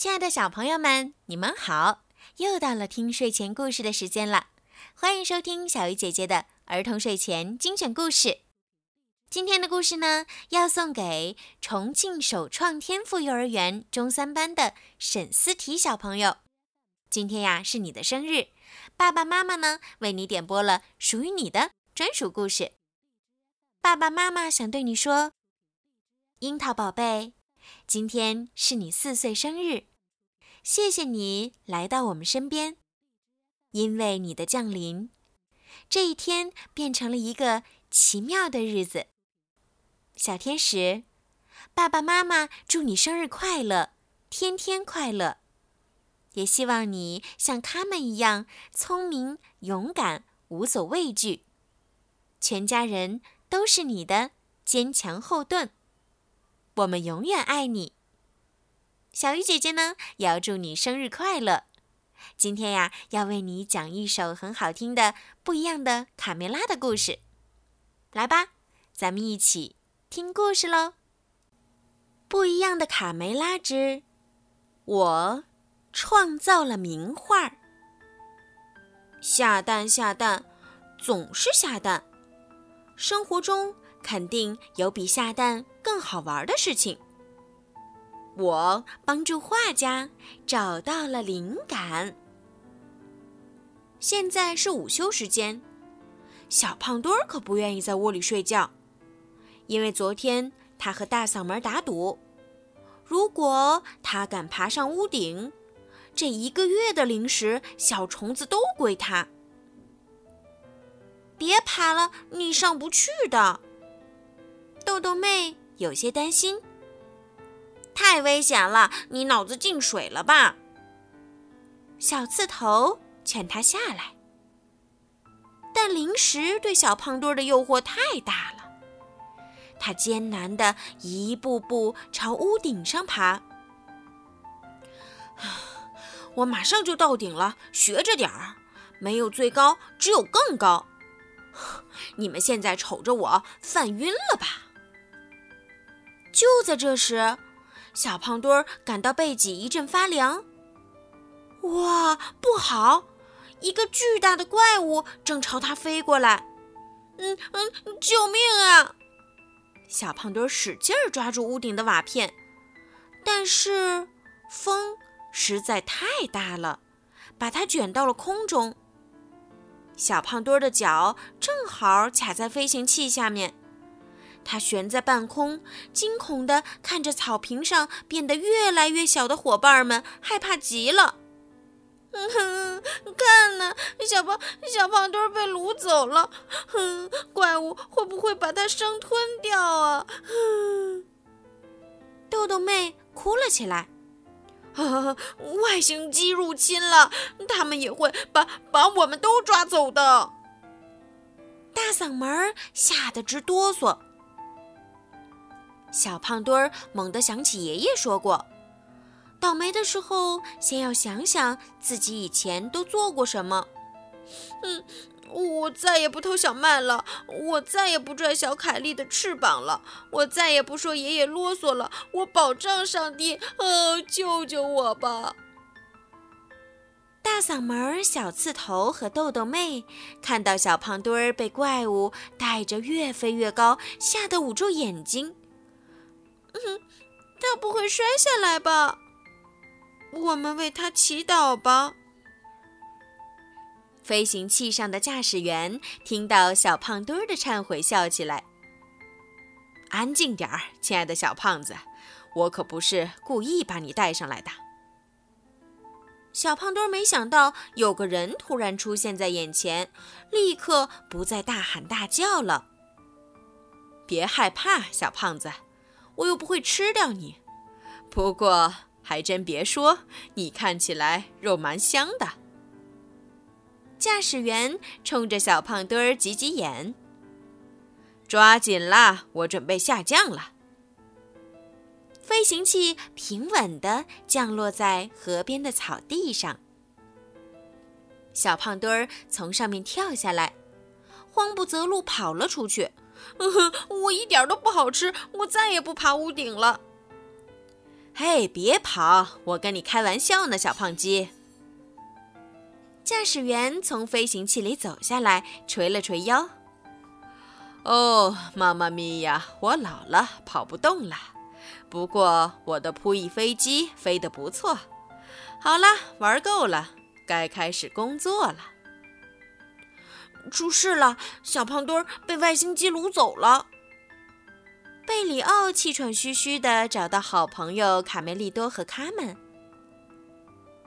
亲爱的小朋友们，你们好！又到了听睡前故事的时间了，欢迎收听小鱼姐姐的儿童睡前精选故事。今天的故事呢，要送给重庆首创天赋幼儿园中三班的沈思提小朋友。今天呀，是你的生日，爸爸妈妈呢为你点播了属于你的专属故事。爸爸妈妈想对你说，樱桃宝贝，今天是你四岁生日。谢谢你来到我们身边，因为你的降临，这一天变成了一个奇妙的日子。小天使，爸爸妈妈祝你生日快乐，天天快乐！也希望你像他们一样聪明、勇敢、无所畏惧。全家人都是你的坚强后盾，我们永远爱你。小鱼姐姐呢，也要祝你生日快乐！今天呀，要为你讲一首很好听的、不一样的卡梅拉的故事。来吧，咱们一起听故事喽！不一样的卡梅拉之我创造了名画。下蛋下蛋，总是下蛋。生活中肯定有比下蛋更好玩的事情。我帮助画家找到了灵感。现在是午休时间，小胖墩儿可不愿意在窝里睡觉，因为昨天他和大嗓门打赌，如果他敢爬上屋顶，这一个月的零食、小虫子都归他。别爬了，你上不去的。豆豆妹有些担心。太危险了！你脑子进水了吧？小刺头劝他下来，但零食对小胖墩儿的诱惑太大了，他艰难的一步步朝屋顶上爬。我马上就到顶了，学着点儿，没有最高，只有更高。你们现在瞅着我犯晕了吧？就在这时。小胖墩儿感到背脊一阵发凉。哇，不好！一个巨大的怪物正朝他飞过来。嗯嗯，救命啊！小胖墩儿使劲儿抓住屋顶的瓦片，但是风实在太大了，把它卷到了空中。小胖墩儿的脚正好卡在飞行器下面。他悬在半空，惊恐地看着草坪上变得越来越小的伙伴们，害怕极了。哼，看呐，小胖小胖墩被掳走了。哼，怪物会不会把它生吞掉啊？哼，豆豆妹哭了起来。啊，外星机入侵了，他们也会把把我们都抓走的。大嗓门吓得直哆嗦。小胖墩儿猛地想起爷爷说过：“倒霉的时候，先要想想自己以前都做过什么。”嗯，我再也不偷小麦了，我再也不拽小凯莉的翅膀了，我再也不说爷爷啰嗦了。我保障上帝，呃，救救我吧！大嗓门、小刺头和豆豆妹看到小胖墩儿被怪物带着越飞越高，吓得捂住眼睛。嗯，他不会摔下来吧？我们为他祈祷吧。飞行器上的驾驶员听到小胖墩儿的忏悔，笑起来。安静点儿，亲爱的小胖子，我可不是故意把你带上来的。小胖墩儿没想到有个人突然出现在眼前，立刻不再大喊大叫了。别害怕，小胖子。我又不会吃掉你，不过还真别说，你看起来肉蛮香的。驾驶员冲着小胖墩儿挤挤眼，抓紧啦，我准备下降了。飞行器平稳地降落在河边的草地上，小胖墩儿从上面跳下来，慌不择路跑了出去。哼我一点都不好吃，我再也不爬屋顶了。嘿，别跑！我跟你开玩笑呢，小胖鸡。驾驶员从飞行器里走下来，捶了捶腰。哦，妈妈咪呀，我老了，跑不动了。不过我的扑翼飞机飞得不错。好了，玩够了，该开始工作了。出事了，小胖墩儿被外星机掳走了。贝里奥气喘吁吁地找到好朋友卡梅利多和卡门。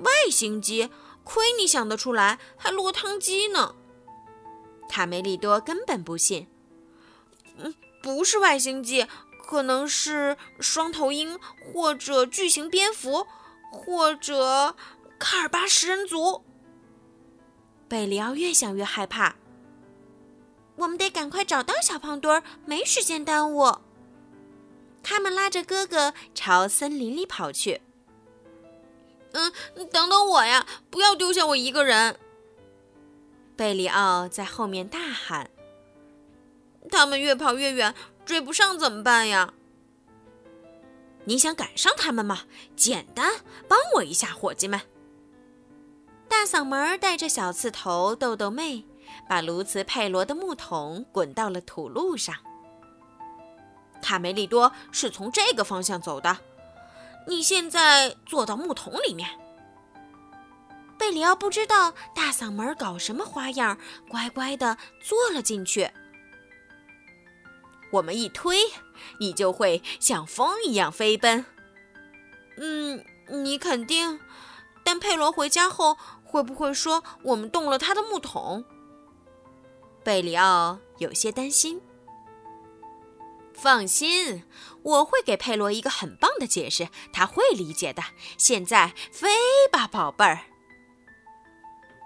外星机？亏你想得出来，还落汤鸡呢！卡梅利多根本不信。嗯，不是外星机，可能是双头鹰，或者巨型蝙蝠，或者卡尔巴食人族。贝里奥越想越害怕。我们得赶快找到小胖墩儿，没时间耽误。他们拉着哥哥朝森林里跑去。嗯，等等我呀！不要丢下我一个人。贝里奥在后面大喊：“他们越跑越远，追不上怎么办呀？”你想赶上他们吗？简单，帮我一下，伙计们！大嗓门带着小刺头豆豆妹，把卢茨佩罗的木桶滚到了土路上。卡梅利多是从这个方向走的。你现在坐到木桶里面。贝里奥不知道大嗓门搞什么花样，乖乖的坐了进去。我们一推，你就会像风一样飞奔。嗯，你肯定？但佩罗回家后会不会说我们动了他的木桶？贝里奥有些担心。放心，我会给佩罗一个很棒的解释，他会理解的。现在飞吧，宝贝儿！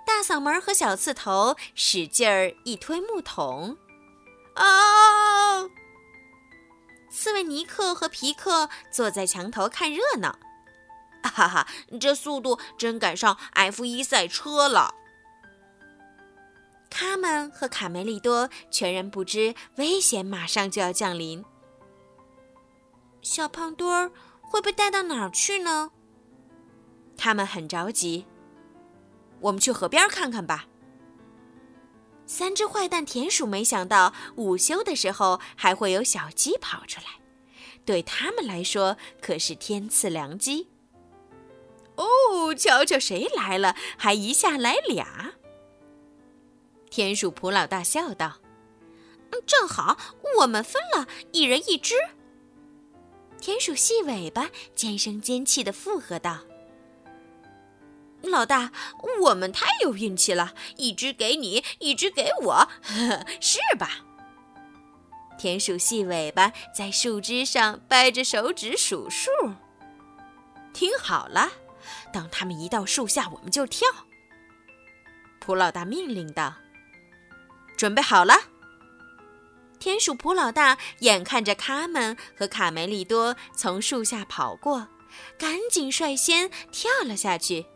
大嗓门和小刺头使劲儿一推木桶，啊！刺猬尼克和皮克坐在墙头看热闹，哈哈，这速度真赶上 F 一赛车了。他们和卡梅利多全然不知危险马上就要降临。小胖墩儿会被带到哪儿去呢？他们很着急。我们去河边看看吧。三只坏蛋田鼠没想到午休的时候还会有小鸡跑出来，对他们来说可是天赐良机。哦，瞧瞧谁来了，还一下来俩。田鼠普老大笑道：“嗯正好，我们分了一人一只。”田鼠细尾巴尖声尖气的附和道：“老大，我们太有运气了，一只给你，一只给我，呵呵是吧？”田鼠细尾巴在树枝上掰着手指数数。听好了，当他们一到树下，我们就跳。”普老大命令道。准备好了。田鼠普老大眼看着卡门和卡梅利多从树下跑过，赶紧率先跳了下去。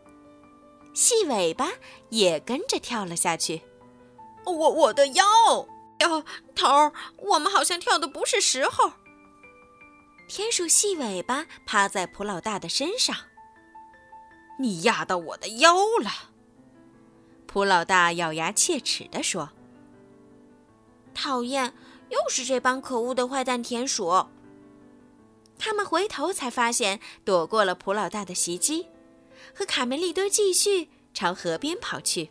细尾巴也跟着跳了下去。我我的腰哟，头儿，我们好像跳的不是时候。田鼠细尾巴趴在普老大的身上。你压到我的腰了。普老大咬牙切齿地说。讨厌，又是这帮可恶的坏蛋田鼠。他们回头才发现，躲过了普老大的袭击，和卡梅利多继续朝河边跑去。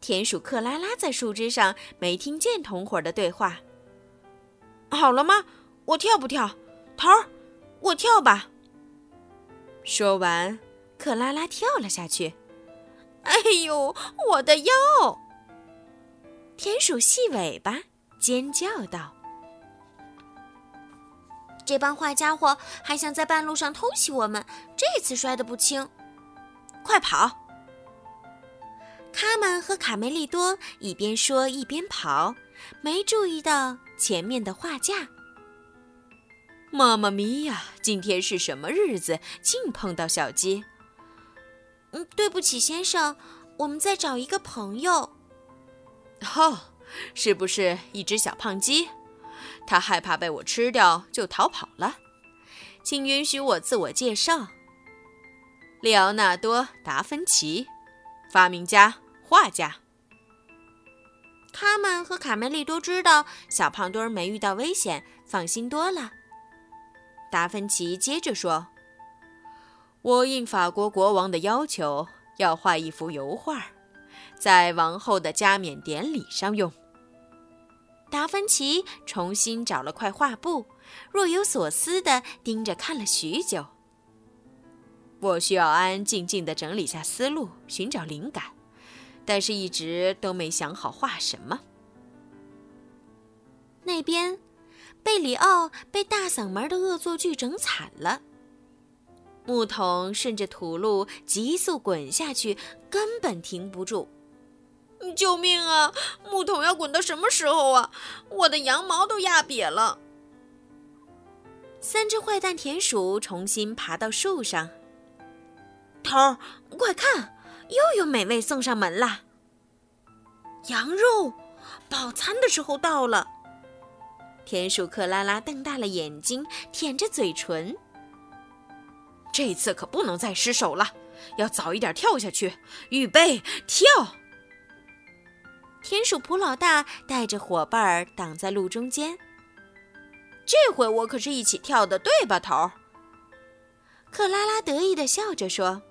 田鼠克拉拉在树枝上没听见同伙的对话。好了吗？我跳不跳？头儿，我跳吧。说完，克拉拉跳了下去。哎呦，我的腰！田鼠细尾巴尖叫道：“这帮坏家伙还想在半路上偷袭我们，这次摔得不轻！快跑！”卡门和卡梅利多一边说一边跑，没注意到前面的画架。妈妈咪呀，今天是什么日子？竟碰到小鸡！嗯，对不起，先生，我们在找一个朋友。哦，是不是一只小胖鸡？它害怕被我吃掉，就逃跑了。请允许我自我介绍：利奥纳多·达芬奇，发明家、画家。他们和卡梅利都知道小胖墩儿没遇到危险，放心多了。达芬奇接着说：“我应法国国王的要求，要画一幅油画，在王后的加冕典礼上用。”达芬奇重新找了块画布，若有所思地盯着看了许久。我需要安安静静地整理下思路，寻找灵感，但是一直都没想好画什么。那边，贝里奥被大嗓门的恶作剧整惨了，木桶顺着土路急速滚下去，根本停不住。救命啊！木桶要滚到什么时候啊？我的羊毛都压瘪了。三只坏蛋田鼠重新爬到树上。头儿，快看，又有美味送上门啦！羊肉，饱餐的时候到了。田鼠克拉拉瞪大了眼睛，舔着嘴唇。这次可不能再失手了，要早一点跳下去。预备，跳！田鼠普老大带着伙伴儿挡在路中间。这回我可是一起跳的，对吧，头？克拉拉得意地笑着说。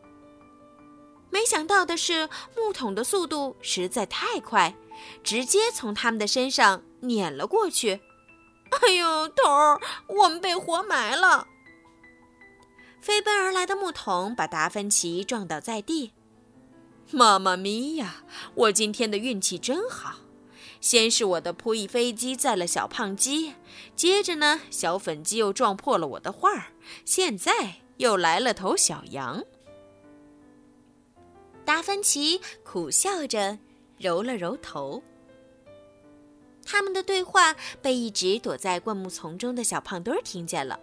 没想到的是，木桶的速度实在太快，直接从他们的身上碾了过去。哎呦，头儿，我们被活埋了！飞奔而来的木桶把达芬奇撞倒在地。妈妈咪呀！我今天的运气真好，先是我的扑翼飞机载了小胖鸡，接着呢，小粉鸡又撞破了我的画儿，现在又来了头小羊。达芬奇苦笑着，揉了揉头。他们的对话被一直躲在灌木丛中的小胖墩听见了。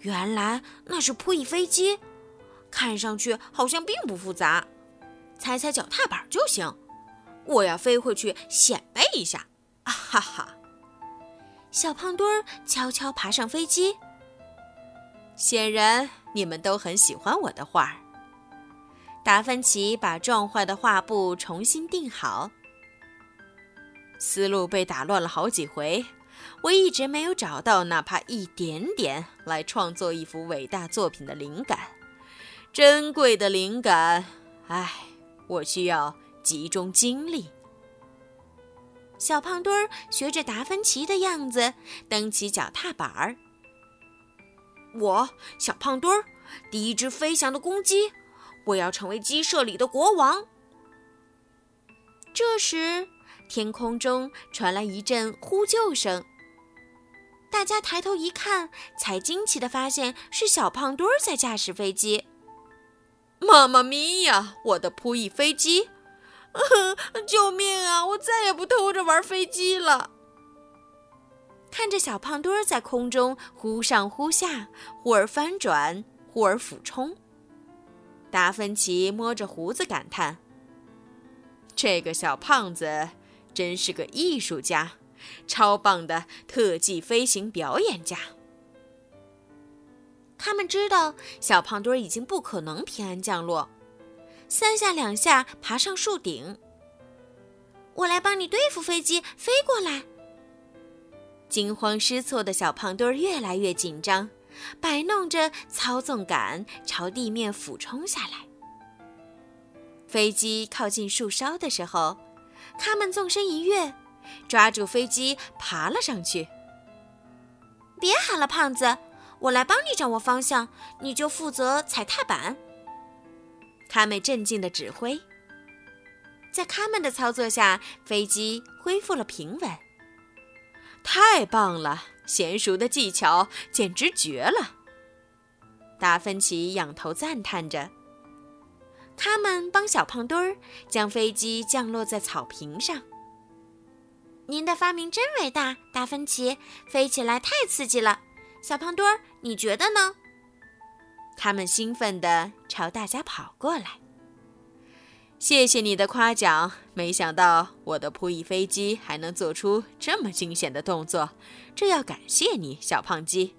原来那是扑翼飞机，看上去好像并不复杂。踩踩脚踏板就行，我要飞回去显摆一下！啊哈哈！小胖墩悄悄爬上飞机。显然你们都很喜欢我的画。达芬奇把撞坏的画布重新钉好。思路被打乱了好几回，我一直没有找到哪怕一点点来创作一幅伟大作品的灵感。珍贵的灵感，唉。我需要集中精力。小胖墩儿学着达芬奇的样子蹬起脚踏板儿。我，小胖墩儿，第一只飞翔的公鸡，我要成为鸡舍里的国王。这时，天空中传来一阵呼救声。大家抬头一看，才惊奇地发现是小胖墩儿在驾驶飞机。妈妈咪呀！我的扑翼飞机！救命啊！我再也不偷着玩飞机了。看着小胖墩儿在空中忽上忽下，忽而翻转，忽而俯冲，达芬奇摸着胡子感叹：“这个小胖子真是个艺术家，超棒的特技飞行表演家。”他们知道小胖墩儿已经不可能平安降落，三下两下爬上树顶。我来帮你对付飞机，飞过来。惊慌失措的小胖墩儿越来越紧张，摆弄着操纵杆朝地面俯冲下来。飞机靠近树梢的时候，他们纵身一跃，抓住飞机爬了上去。别喊了，胖子。我来帮你掌握方向，你就负责踩踏板。卡美镇静的指挥，在卡门的操作下，飞机恢复了平稳。太棒了，娴熟的技巧简直绝了！达芬奇仰头赞叹着。他们帮小胖墩儿将飞机降落在草坪上。您的发明真伟大，达芬奇，飞起来太刺激了。小胖墩儿，你觉得呢？他们兴奋地朝大家跑过来。谢谢你的夸奖，没想到我的扑翼飞机还能做出这么惊险的动作，这要感谢你，小胖鸡。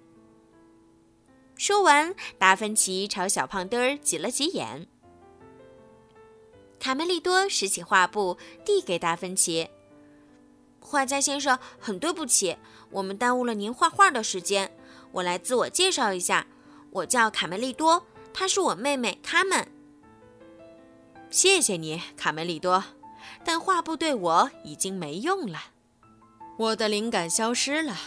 说完，达芬奇朝小胖墩儿挤了挤眼。卡梅利多拾起画布，递给达芬奇。画家先生，很对不起，我们耽误了您画画的时间。我来自我介绍一下，我叫卡梅利多，她是我妹妹卡门。谢谢你，卡梅利多，但画布对我已经没用了，我的灵感消失了，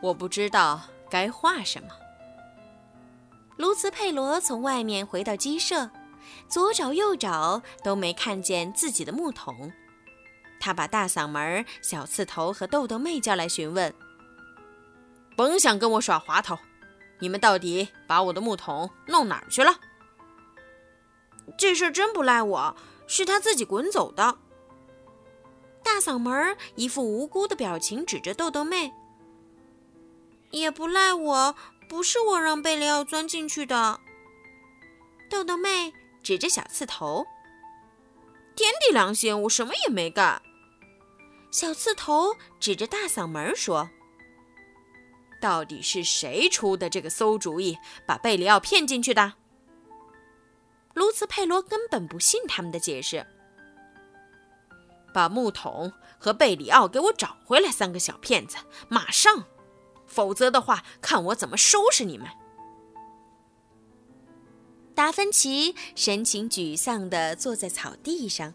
我不知道该画什么。卢茨佩罗从外面回到鸡舍，左找右找都没看见自己的木桶。他把大嗓门、小刺头和豆豆妹叫来询问：“甭想跟我耍滑头，你们到底把我的木桶弄哪儿去了？”这事儿真不赖我，是他自己滚走的。大嗓门一副无辜的表情，指着豆豆妹：“也不赖我，不是我让贝里奥钻进去的。”豆豆妹指着小刺头：“天地良心，我什么也没干。”小刺头指着大嗓门说：“到底是谁出的这个馊主意，把贝里奥骗进去的？”卢茨佩罗根本不信他们的解释。把木桶和贝里奥给我找回来，三个小骗子，马上！否则的话，看我怎么收拾你们！达芬奇神情沮丧地坐在草地上。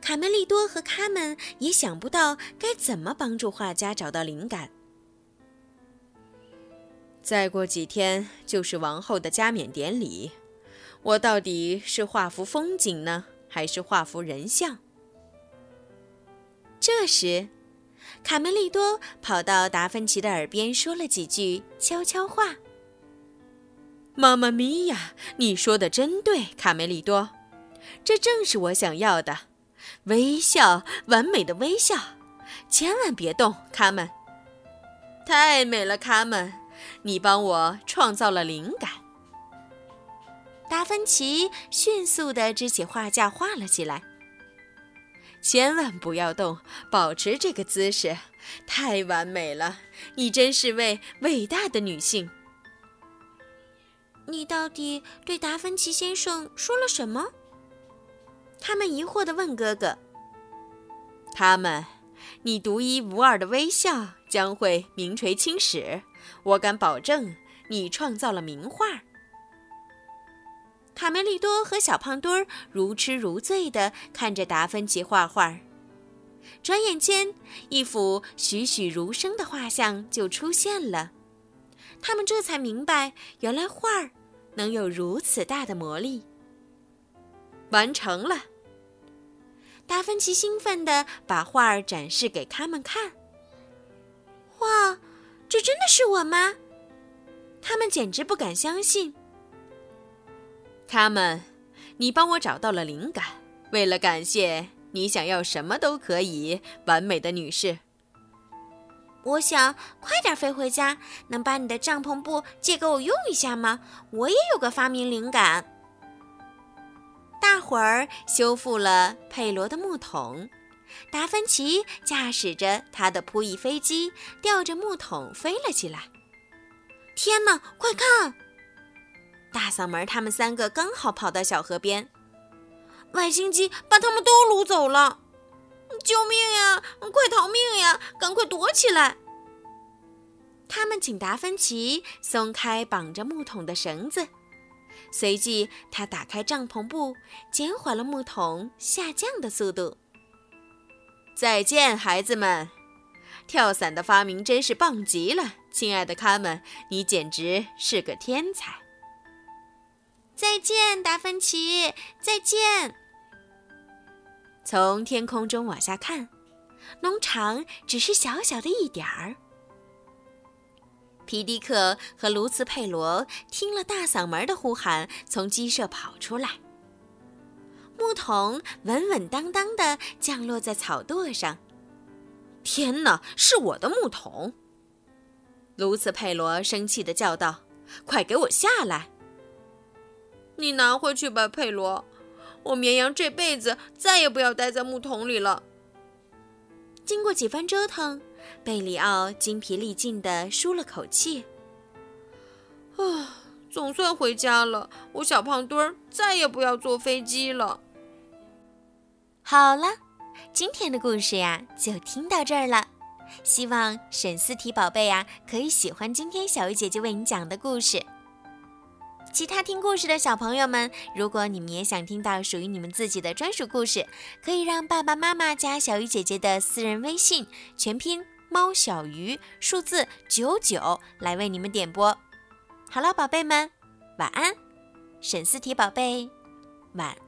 卡梅利多和卡门也想不到该怎么帮助画家找到灵感。再过几天就是王后的加冕典礼，我到底是画幅风景呢，还是画幅人像？这时，卡梅利多跑到达芬奇的耳边说了几句悄悄话：“妈妈咪呀，你说的真对，卡梅利多，这正是我想要的。”微笑，完美的微笑，千万别动，卡门。太美了，卡门，你帮我创造了灵感。达芬奇迅速地支起画架，画了起来。千万不要动，保持这个姿势，太完美了。你真是位伟大的女性。你到底对达芬奇先生说了什么？他们疑惑地问哥哥：“他们，你独一无二的微笑将会名垂青史。我敢保证，你创造了名画。”卡梅利多和小胖墩儿如痴如醉地看着达芬奇画画。转眼间，一幅栩栩如生的画像就出现了。他们这才明白，原来画儿能有如此大的魔力。完成了。达芬奇兴奋地把画儿展示给他们看。哇，这真的是我吗？他们简直不敢相信。他们，你帮我找到了灵感。为了感谢你，想要什么都可以，完美的女士。我想快点飞回家，能把你的帐篷布借给我用一下吗？我也有个发明灵感。大伙儿修复了佩罗的木桶，达芬奇驾驶着他的扑翼飞机，吊着木桶飞了起来。天哪，快看！大嗓门他们三个刚好跑到小河边，外星机把他们都掳走了！救命呀！快逃命呀！赶快躲起来！他们请达芬奇松开绑着木桶的绳子。随即，他打开帐篷布，减缓了木桶下降的速度。再见，孩子们！跳伞的发明真是棒极了，亲爱的卡门，你简直是个天才！再见，达芬奇！再见！从天空中往下看，农场只是小小的一点儿。皮迪克和卢茨佩罗听了大嗓门的呼喊，从鸡舍跑出来。木桶稳稳当当地降落在草垛上。天哪，是我的木桶！卢茨佩罗生气地叫道：“快给我下来！你拿回去吧，佩罗。我绵羊这辈子再也不要待在木桶里了。”经过几番折腾。贝里奥精疲力尽地舒了口气。啊，总算回家了。我小胖墩儿再也不要坐飞机了。好了，今天的故事呀就听到这儿了。希望沈思提宝贝呀可以喜欢今天小鱼姐姐为你讲的故事。其他听故事的小朋友们，如果你们也想听到属于你们自己的专属故事，可以让爸爸妈妈加小鱼姐姐的私人微信，全拼猫小鱼，数字九九，来为你们点播。好了，宝贝们，晚安。沈思提宝贝，晚。